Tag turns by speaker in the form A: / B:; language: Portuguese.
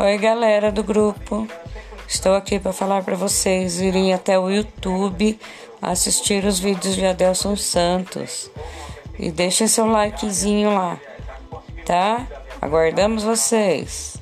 A: Oi, galera do grupo. Estou aqui para falar para vocês irem até o YouTube assistir os vídeos de Adelson Santos e deixem seu likezinho lá, tá? Aguardamos vocês.